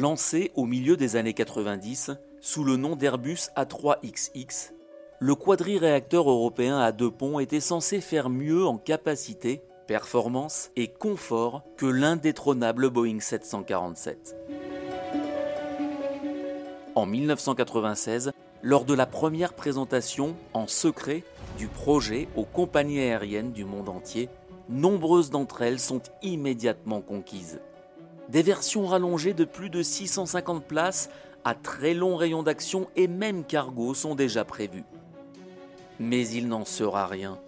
Lancé au milieu des années 90 sous le nom d'Airbus A3XX, le quadriréacteur européen à deux ponts était censé faire mieux en capacité, performance et confort que l'indétrônable Boeing 747. En 1996, lors de la première présentation en secret du projet aux compagnies aériennes du monde entier, nombreuses d'entre elles sont immédiatement conquises. Des versions rallongées de plus de 650 places à très long rayon d'action et même cargo sont déjà prévues. Mais il n'en sera rien.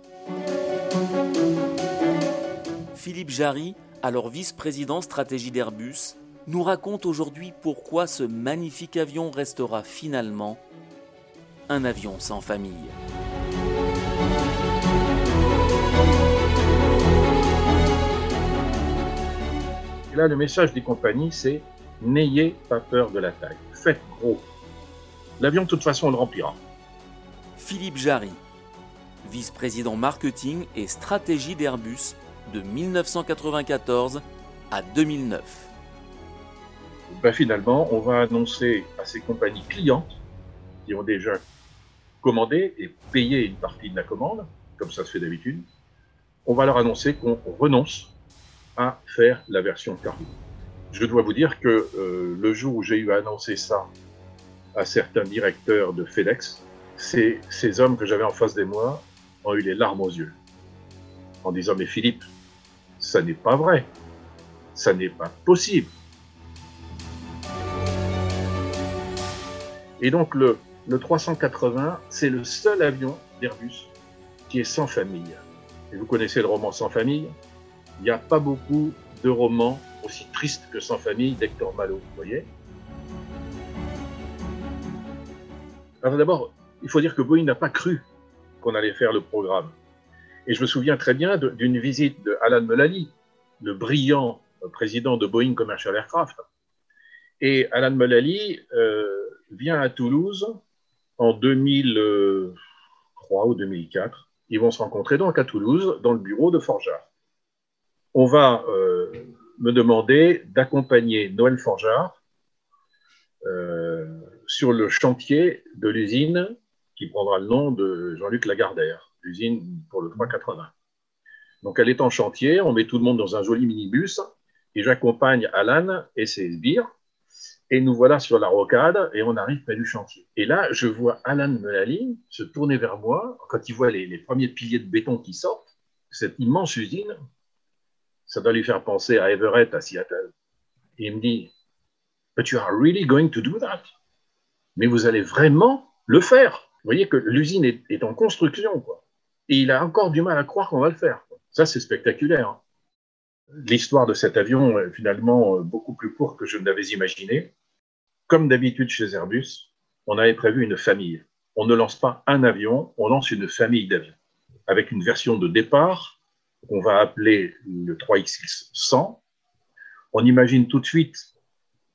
Philippe Jarry, alors vice-président stratégie d'Airbus, nous raconte aujourd'hui pourquoi ce magnifique avion restera finalement un avion sans famille. Et là, le message des compagnies, c'est n'ayez pas peur de la taille. Faites gros. L'avion, de toute façon, on le remplira. Philippe Jarry, vice-président marketing et stratégie d'Airbus de 1994 à 2009. Ben, finalement, on va annoncer à ces compagnies clientes qui ont déjà commandé et payé une partie de la commande, comme ça se fait d'habitude, on va leur annoncer qu'on renonce à faire la version cargo. Je dois vous dire que euh, le jour où j'ai eu à annoncer ça à certains directeurs de FedEx, ces, ces hommes que j'avais en face de moi ont eu les larmes aux yeux, en disant Mais Philippe, ça n'est pas vrai, ça n'est pas possible. Et donc le, le 380, c'est le seul avion d'Airbus qui est sans famille. Et vous connaissez le roman Sans famille? Il n'y a pas beaucoup de romans aussi tristes que Sans famille d'Hector Malo, vous voyez Alors d'abord, il faut dire que Boeing n'a pas cru qu'on allait faire le programme. Et je me souviens très bien d'une visite de Alan le brillant président de Boeing Commercial Aircraft. Et Alan Mulally euh, vient à Toulouse en 2003 ou 2004. Ils vont se rencontrer donc à Toulouse, dans le bureau de Forjard on va euh, me demander d'accompagner Noël Forgeard euh, sur le chantier de l'usine qui prendra le nom de Jean-Luc Lagardère, l'usine pour le 380. Donc elle est en chantier, on met tout le monde dans un joli minibus et j'accompagne Alan et ses sbires et nous voilà sur la rocade et on arrive près du chantier. Et là, je vois Alan Melali se tourner vers moi quand il voit les, les premiers piliers de béton qui sortent, cette immense usine ça doit lui faire penser à Everett, à Seattle. Il me dit, But you are really going to do that? Mais vous allez vraiment le faire. Vous voyez que l'usine est, en construction, quoi. Et il a encore du mal à croire qu'on va le faire. Ça, c'est spectaculaire. Hein. L'histoire de cet avion est finalement euh, beaucoup plus courte que je ne l'avais imaginé. Comme d'habitude chez Airbus, on avait prévu une famille. On ne lance pas un avion, on lance une famille d'avions. Avec une version de départ qu'on va appeler le 3XX100. On imagine tout de suite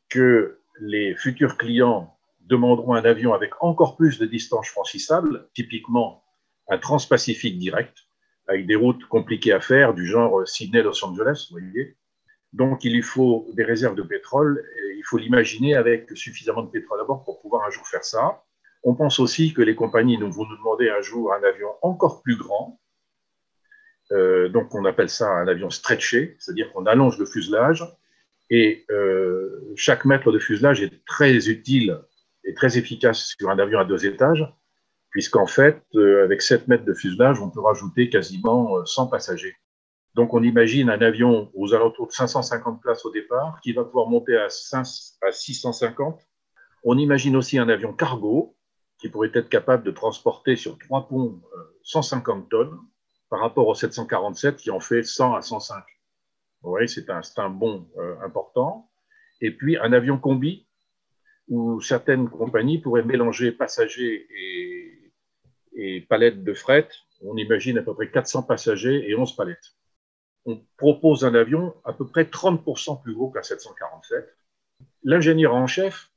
que les futurs clients demanderont un avion avec encore plus de distance franchissable, typiquement un transpacifique direct, avec des routes compliquées à faire, du genre Sydney-Los Angeles, vous voyez. Donc, il lui faut des réserves de pétrole, et il faut l'imaginer avec suffisamment de pétrole à bord pour pouvoir un jour faire ça. On pense aussi que les compagnies vont nous demander un jour un avion encore plus grand, euh, donc, on appelle ça un avion stretché, c'est-à-dire qu'on allonge le fuselage. Et euh, chaque mètre de fuselage est très utile et très efficace sur un avion à deux étages, puisqu'en fait, euh, avec 7 mètres de fuselage, on peut rajouter quasiment 100 passagers. Donc, on imagine un avion aux alentours de 550 places au départ, qui va pouvoir monter à, 5, à 650. On imagine aussi un avion cargo, qui pourrait être capable de transporter sur trois ponts 150 tonnes par rapport au 747 qui en fait 100 à 105. Vous voyez, c'est un, un bond euh, important. Et puis un avion combi où certaines compagnies pourraient mélanger passagers et, et palettes de fret. On imagine à peu près 400 passagers et 11 palettes. On propose un avion à peu près 30% plus gros qu'un 747. L'ingénieur en chef,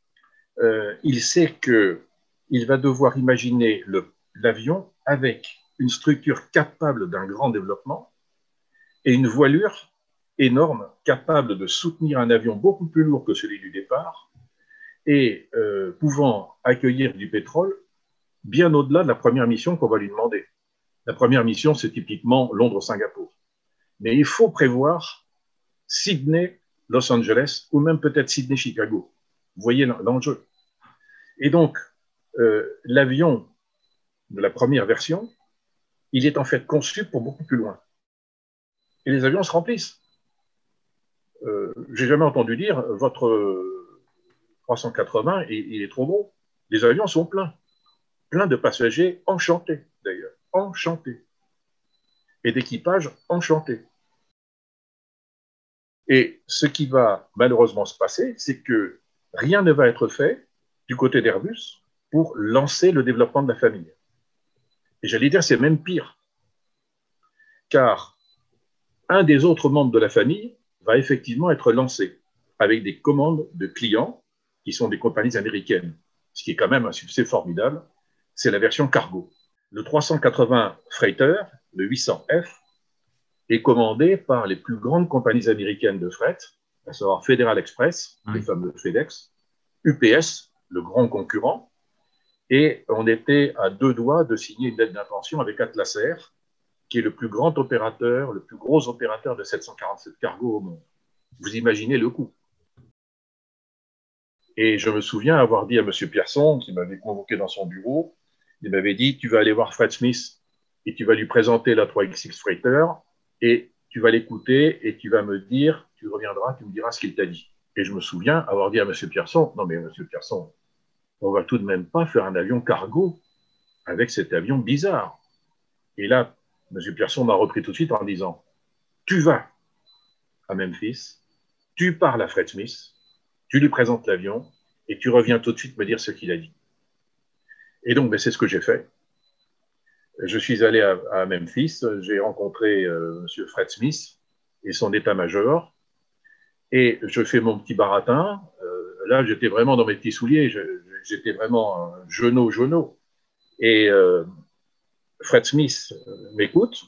euh, il sait qu'il va devoir imaginer l'avion avec une structure capable d'un grand développement et une voilure énorme capable de soutenir un avion beaucoup plus lourd que celui du départ et euh, pouvant accueillir du pétrole bien au-delà de la première mission qu'on va lui demander. La première mission, c'est typiquement Londres-Singapour. Mais il faut prévoir Sydney, Los Angeles, ou même peut-être Sydney-Chicago. Vous voyez l'enjeu. Et donc, euh, l'avion de la première version, il est en fait conçu pour beaucoup plus loin. Et les avions se remplissent. Euh, J'ai jamais entendu dire votre 380, il est trop gros. Les avions sont pleins. Plein de passagers enchantés, d'ailleurs. Enchantés. Et d'équipages enchantés. Et ce qui va malheureusement se passer, c'est que rien ne va être fait du côté d'Airbus pour lancer le développement de la famille. Et j'allais dire, c'est même pire. Car un des autres membres de la famille va effectivement être lancé avec des commandes de clients qui sont des compagnies américaines, ce qui est quand même un succès formidable. C'est la version cargo. Le 380 Freighter, le 800F, est commandé par les plus grandes compagnies américaines de fret, à savoir Federal Express, les fameux FedEx, UPS, le grand concurrent, et on était à deux doigts de signer une lettre d'intention avec Atlas Air, qui est le plus grand opérateur, le plus gros opérateur de 747 cargo au monde. Vous imaginez le coût. Et je me souviens avoir dit à M. Pierson, qui m'avait convoqué dans son bureau, il m'avait dit Tu vas aller voir Fred Smith et tu vas lui présenter la 3XX Freighter et tu vas l'écouter et tu vas me dire, tu reviendras, tu me diras ce qu'il t'a dit. Et je me souviens avoir dit à M. Pierson Non, mais M. Pierson, on va tout de même pas faire un avion cargo avec cet avion bizarre. Et là, M. Pierson m'a repris tout de suite en disant Tu vas à Memphis, tu parles à Fred Smith, tu lui présentes l'avion et tu reviens tout de suite me dire ce qu'il a dit. Et donc, ben, c'est ce que j'ai fait. Je suis allé à, Memphis, j'ai rencontré euh, M. Fred Smith et son état-major, et je fais mon petit baratin. Euh, là, j'étais vraiment dans mes petits souliers, j'étais vraiment genou, genou. Et euh, Fred Smith m'écoute,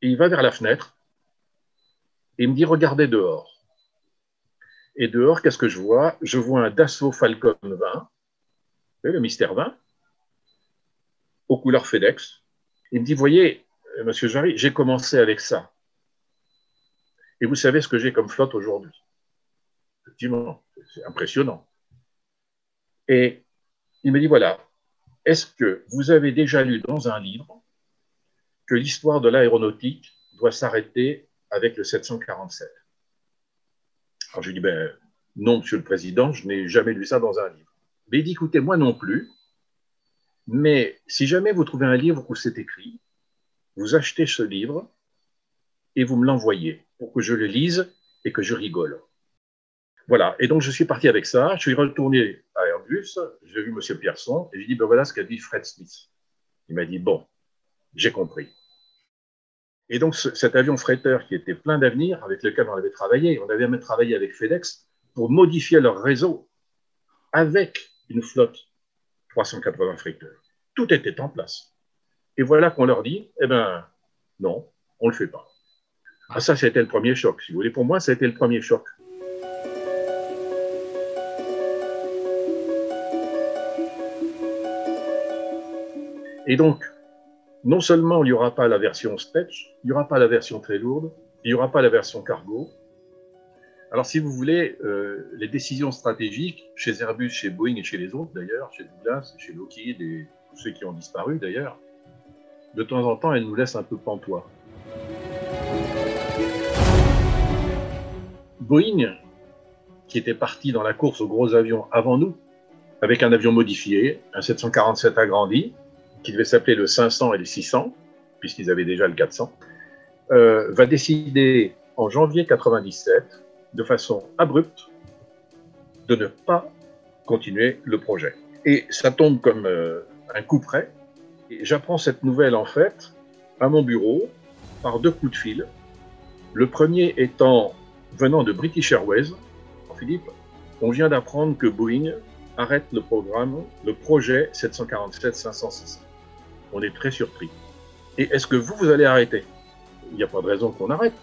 il va vers la fenêtre, et il me dit Regardez dehors. Et dehors, qu'est-ce que je vois? Je vois un Dassault Falcon 20, le mystère 20, aux couleurs FedEx. Il me dit, voyez, euh, monsieur Jarry, j'ai commencé avec ça. Et vous savez ce que j'ai comme flotte aujourd'hui? Effectivement, c'est impressionnant. Et il me dit, voilà, est-ce que vous avez déjà lu dans un livre que l'histoire de l'aéronautique doit s'arrêter avec le 747 alors je lui dis, ben, non, Monsieur le Président, je n'ai jamais lu ça dans un livre. Mais il dit, écoutez, moi non plus, mais si jamais vous trouvez un livre où c'est écrit, vous achetez ce livre et vous me l'envoyez pour que je le lise et que je rigole. Voilà, et donc je suis parti avec ça, je suis retourné j'ai vu M. Pierson, et j'ai dit, ben voilà ce qu'a dit Fred Smith. Il m'a dit, bon, j'ai compris. Et donc, cet avion freighter qui était plein d'avenir, avec lequel on avait travaillé, on avait même travaillé avec FedEx pour modifier leur réseau avec une flotte 380 freighter. Tout était en place. Et voilà qu'on leur dit, eh ben, non, on ne le fait pas. Ah, ça, c'était le premier choc. Si vous voulez, pour moi, ça a été le premier choc. Et donc, non seulement il n'y aura pas la version stretch, il n'y aura pas la version très lourde, il n'y aura pas la version cargo. Alors, si vous voulez, euh, les décisions stratégiques chez Airbus, chez Boeing et chez les autres d'ailleurs, chez Douglas, chez Lockheed et tous ceux qui ont disparu d'ailleurs, de temps en temps, elles nous laissent un peu pantois. Boeing, qui était parti dans la course aux gros avions avant nous, avec un avion modifié, un 747 agrandi, qui devait s'appeler le 500 et le 600, puisqu'ils avaient déjà le 400, euh, va décider en janvier 97, de façon abrupte, de ne pas continuer le projet. Et ça tombe comme euh, un coup près. J'apprends cette nouvelle en fait à mon bureau par deux coups de fil. Le premier étant venant de British Airways. Philippe, on vient d'apprendre que Boeing arrête le programme, le projet 747-506 on est très surpris. Et est-ce que vous, vous allez arrêter? Il n'y a pas de raison qu'on arrête.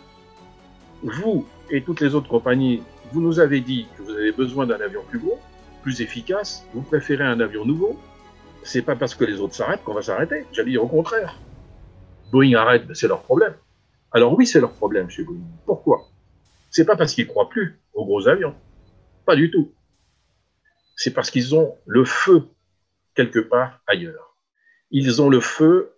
Vous et toutes les autres compagnies, vous nous avez dit que vous avez besoin d'un avion plus gros. plus efficace, vous préférez un avion nouveau, c'est pas parce que les autres s'arrêtent qu'on va s'arrêter. J'allais dire au contraire. Boeing arrête, c'est leur problème. Alors oui, c'est leur problème chez Boeing. Pourquoi? C'est pas parce qu'ils croient plus aux gros avions. Pas du tout. C'est parce qu'ils ont le feu quelque part ailleurs. Ils ont le feu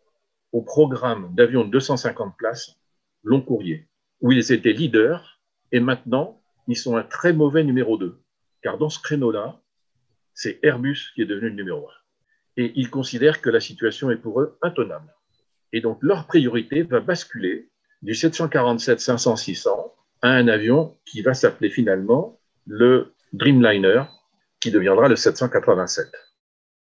au programme d'avions de 250 places long courrier, où ils étaient leaders et maintenant ils sont un très mauvais numéro 2. Car dans ce créneau-là, c'est Airbus qui est devenu le numéro 1. Et ils considèrent que la situation est pour eux intenable. Et donc leur priorité va basculer du 747 500 600 à un avion qui va s'appeler finalement le Dreamliner, qui deviendra le 787.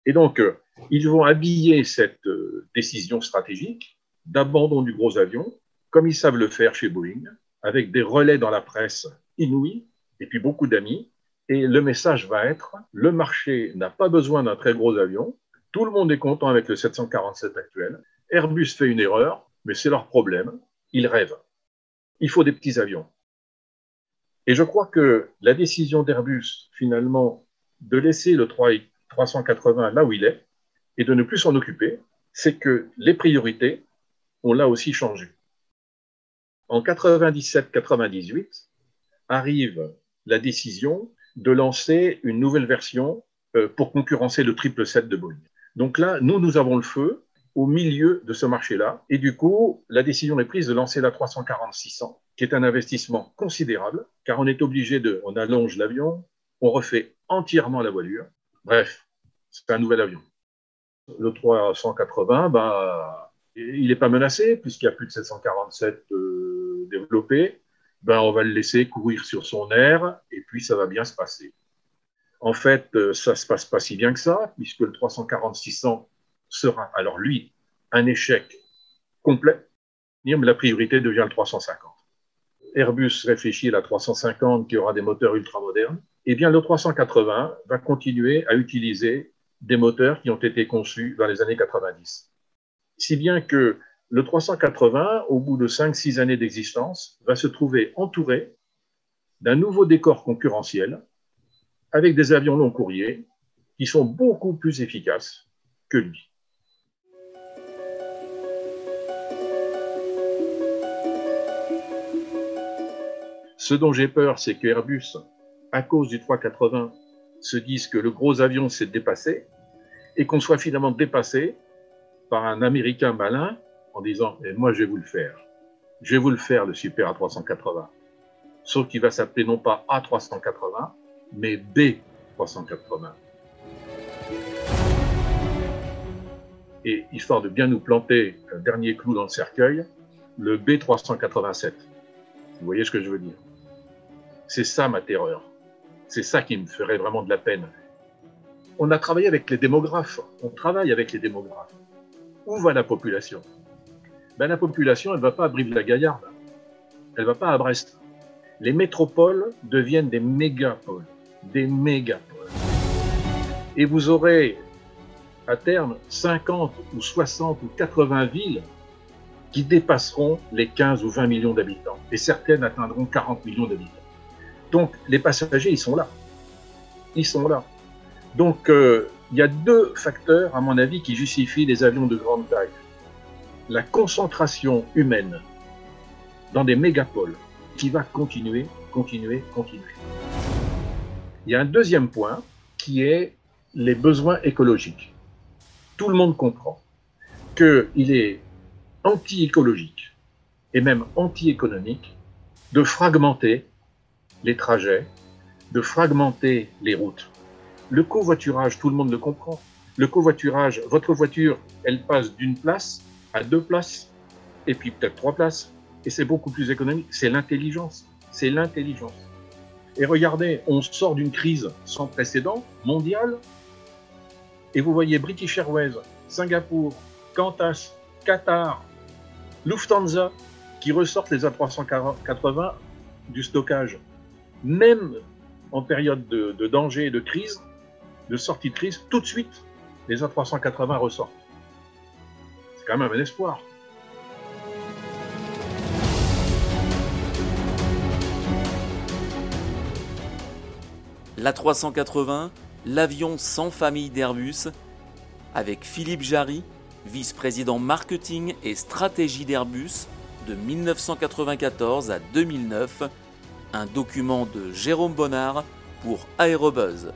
Et donc, euh, ils vont habiller cette euh, décision stratégique d'abandon du gros avion, comme ils savent le faire chez Boeing, avec des relais dans la presse inouïs, et puis beaucoup d'amis. Et le message va être, le marché n'a pas besoin d'un très gros avion, tout le monde est content avec le 747 actuel, Airbus fait une erreur, mais c'est leur problème, ils rêvent. Il faut des petits avions. Et je crois que la décision d'Airbus, finalement, de laisser le 380 là où il est et de ne plus s'en occuper, c'est que les priorités ont là aussi changé. En 97-98 arrive la décision de lancer une nouvelle version euh, pour concurrencer le 777 de Boeing. Donc là, nous, nous avons le feu au milieu de ce marché-là. Et du coup, la décision est prise de lancer la 340-600, qui est un investissement considérable, car on est obligé de, on allonge l'avion, on refait entièrement la voilure. Bref, c'est un nouvel avion. Le 380, bah, il n'est pas menacé, puisqu'il y a plus de 747 euh, développés. Ben, on va le laisser courir sur son air, et puis ça va bien se passer. En fait, euh, ça ne se passe pas si bien que ça, puisque le 340-600 sera alors lui un échec complet, la priorité devient le 350. Airbus réfléchit à la 350 qui aura des moteurs ultra modernes. Eh bien, le 380 va continuer à utiliser des moteurs qui ont été conçus dans les années 90. Si bien que le 380, au bout de 5-6 années d'existence, va se trouver entouré d'un nouveau décor concurrentiel avec des avions long courriers qui sont beaucoup plus efficaces que lui. Ce dont j'ai peur, c'est que Airbus, à cause du 380, se dise que le gros avion s'est dépassé et qu'on soit finalement dépassé par un Américain malin en disant eh, Moi, je vais vous le faire. Je vais vous le faire, le Super A380. Sauf qu'il va s'appeler non pas A380, mais B380. Et histoire de bien nous planter un dernier clou dans le cercueil, le B387. Vous voyez ce que je veux dire? C'est ça ma terreur. C'est ça qui me ferait vraiment de la peine. On a travaillé avec les démographes. On travaille avec les démographes. Où va la population? Ben, La population, elle ne va pas à Brive-la-Gaillarde. Elle ne va pas à Brest. Les métropoles deviennent des mégapoles. Des mégapoles. Et vous aurez à terme 50 ou 60 ou 80 villes qui dépasseront les 15 ou 20 millions d'habitants. Et certaines atteindront 40 millions d'habitants. Donc les passagers, ils sont là. Ils sont là. Donc euh, il y a deux facteurs, à mon avis, qui justifient les avions de grande taille. La concentration humaine dans des mégapoles qui va continuer, continuer, continuer. Il y a un deuxième point qui est les besoins écologiques. Tout le monde comprend qu'il est anti-écologique et même anti-économique de fragmenter les trajets, de fragmenter les routes. Le covoiturage, tout le monde le comprend. Le covoiturage, votre voiture, elle passe d'une place à deux places, et puis peut-être trois places, et c'est beaucoup plus économique. C'est l'intelligence. C'est l'intelligence. Et regardez, on sort d'une crise sans précédent, mondiale, et vous voyez British Airways, Singapour, Qantas, Qatar, Lufthansa, qui ressortent les A380 du stockage même en période de, danger et de crise, de sortie de crise, tout de suite, les A380 ressortent. C'est quand même un espoir. L'A380, L'avion sans famille d'Airbus, avec Philippe Jarry, vice-président marketing et stratégie d'Airbus de 1994 à 2009, un document de Jérôme Bonnard pour Aérobuzz.